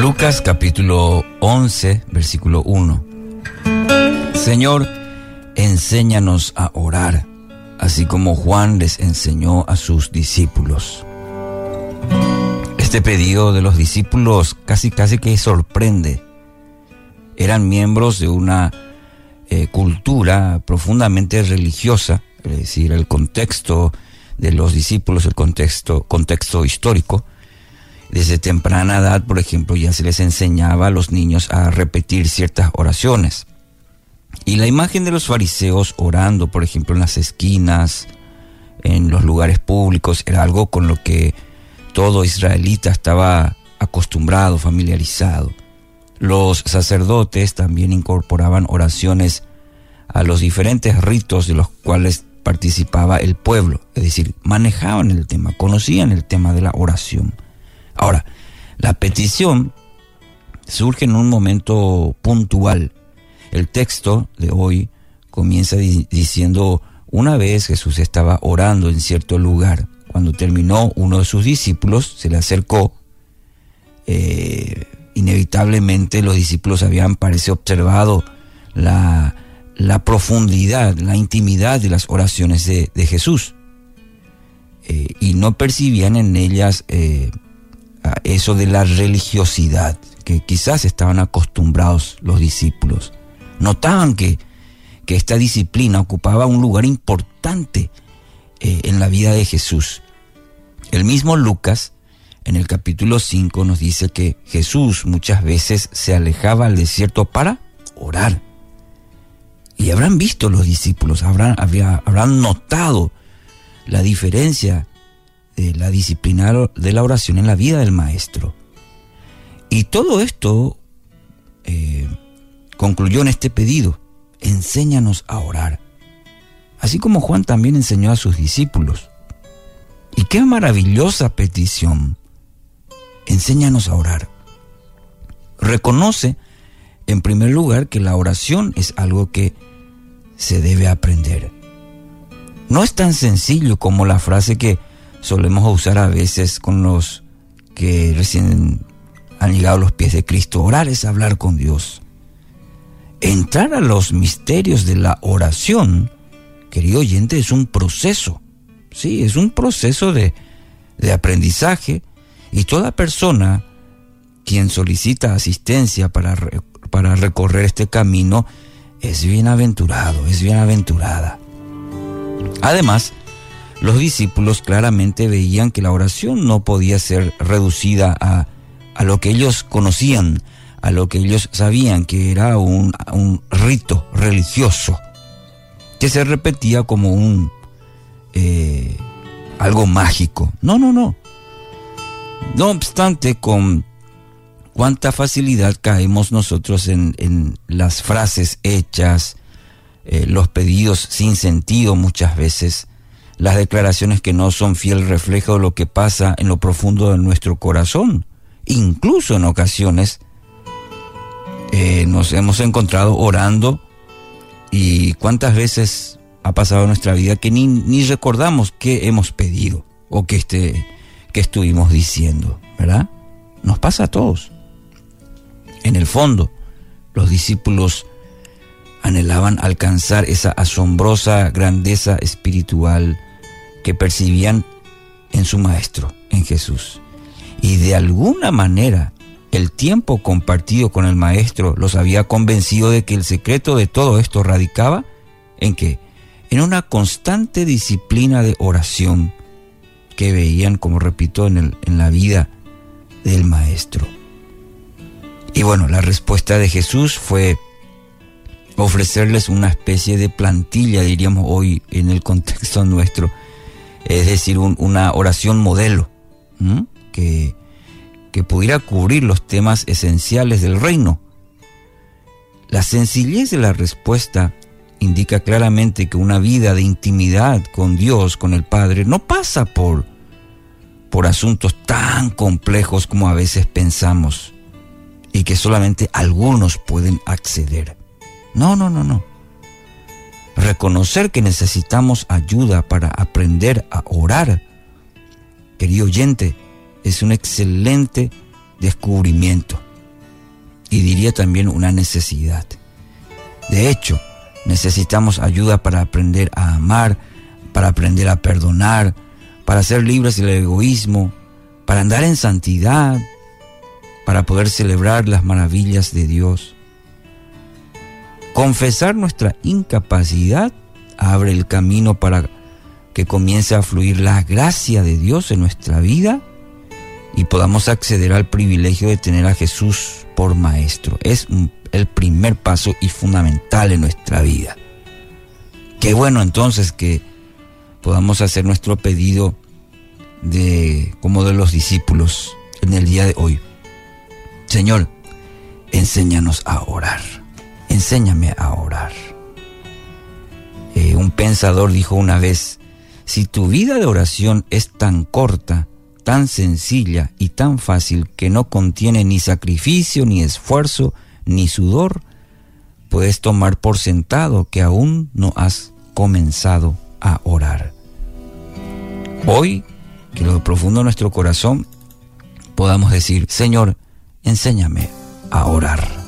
Lucas capítulo 11, versículo 1. Señor, enséñanos a orar, así como Juan les enseñó a sus discípulos. Este pedido de los discípulos casi casi que sorprende. Eran miembros de una eh, cultura profundamente religiosa, es decir, el contexto de los discípulos, el contexto, contexto histórico, desde temprana edad, por ejemplo, ya se les enseñaba a los niños a repetir ciertas oraciones. Y la imagen de los fariseos orando, por ejemplo, en las esquinas, en los lugares públicos, era algo con lo que todo israelita estaba acostumbrado, familiarizado. Los sacerdotes también incorporaban oraciones a los diferentes ritos de los cuales participaba el pueblo, es decir, manejaban el tema, conocían el tema de la oración. Ahora, la petición surge en un momento puntual. El texto de hoy comienza diciendo, una vez Jesús estaba orando en cierto lugar. Cuando terminó, uno de sus discípulos se le acercó. Eh, inevitablemente los discípulos habían, parece, observado la, profundidad, la intimidad de las oraciones de, Jesús. Eh, y no percibían en ellas eh, eso de la religiosidad que quizás estaban acostumbrados los discípulos. Notaban que, que esta disciplina ocupaba un lugar importante eh, en la vida de Jesús. El mismo Lucas, en el capítulo 5, nos dice que Jesús muchas veces se alejaba al desierto para orar. Y habrán visto los discípulos, habrán, habrán notado la diferencia de la disciplina de la oración en la vida del maestro. Y todo esto eh, concluyó en este pedido, enséñanos a orar. Así como Juan también enseñó a sus discípulos. Y qué maravillosa petición, enséñanos a orar. Reconoce, en primer lugar, que la oración es algo que se debe aprender. No es tan sencillo como la frase que solemos usar a veces con los que recién han llegado a los pies de Cristo. Orar es hablar con Dios. Entrar a los misterios de la oración, querido oyente, es un proceso. Sí, es un proceso de, de aprendizaje y toda persona quien solicita asistencia para, para recorrer este camino es bienaventurado, es bienaventurada. Además, los discípulos claramente veían que la oración no podía ser reducida a, lo que ellos conocían, a lo que ellos sabían que era un, un rito religioso, que se repetía como un eh, algo mágico. No, no, no. No obstante, con cuánta facilidad caemos nosotros en, las frases hechas, eh, los pedidos sin sentido muchas veces, las declaraciones que no son fiel reflejo de lo que pasa en lo profundo de nuestro corazón. Incluso en ocasiones eh, nos hemos encontrado orando y cuántas veces ha pasado en nuestra vida que ni, ni recordamos qué hemos pedido o que, este, que estuvimos diciendo, ¿verdad? Nos pasa a todos. En el fondo, los discípulos anhelaban alcanzar esa asombrosa grandeza espiritual que percibían en su Maestro, en Jesús. Y de alguna manera el tiempo compartido con el Maestro los había convencido de que el secreto de todo esto radicaba en que en una constante disciplina de oración que veían, como repito, en, el, en la vida del Maestro. Y bueno, la respuesta de Jesús fue ofrecerles una especie de plantilla, diríamos hoy en el contexto nuestro, es decir, una oración modelo que, que pudiera cubrir los temas esenciales del reino. La sencillez de la respuesta indica claramente que una vida de intimidad con Dios, con el Padre, no pasa por, por asuntos tan complejos como a veces pensamos y que solamente algunos pueden acceder. No, no, no, no reconocer que necesitamos ayuda para aprender a orar, querido oyente, es un excelente descubrimiento y diría también una necesidad. De hecho, necesitamos ayuda para aprender a amar, para aprender a perdonar, para ser libres del egoísmo, para andar en santidad, para poder celebrar las maravillas de Dios. Confesar nuestra incapacidad abre el camino para que comience a fluir la gracia de Dios en nuestra vida y podamos acceder al privilegio de tener a Jesús por maestro. Es el primer paso y fundamental en nuestra vida. Qué bueno entonces que podamos hacer nuestro pedido de como de los discípulos en el día de hoy. Señor, enséñanos a orar. Enséñame a orar. Eh, un pensador dijo una vez, si tu vida de oración es tan corta, tan sencilla y tan fácil que no contiene ni sacrificio, ni esfuerzo, ni sudor, puedes tomar por sentado que aún no has comenzado a orar. Hoy, que lo profundo de nuestro corazón podamos decir, Señor, enséñame a orar.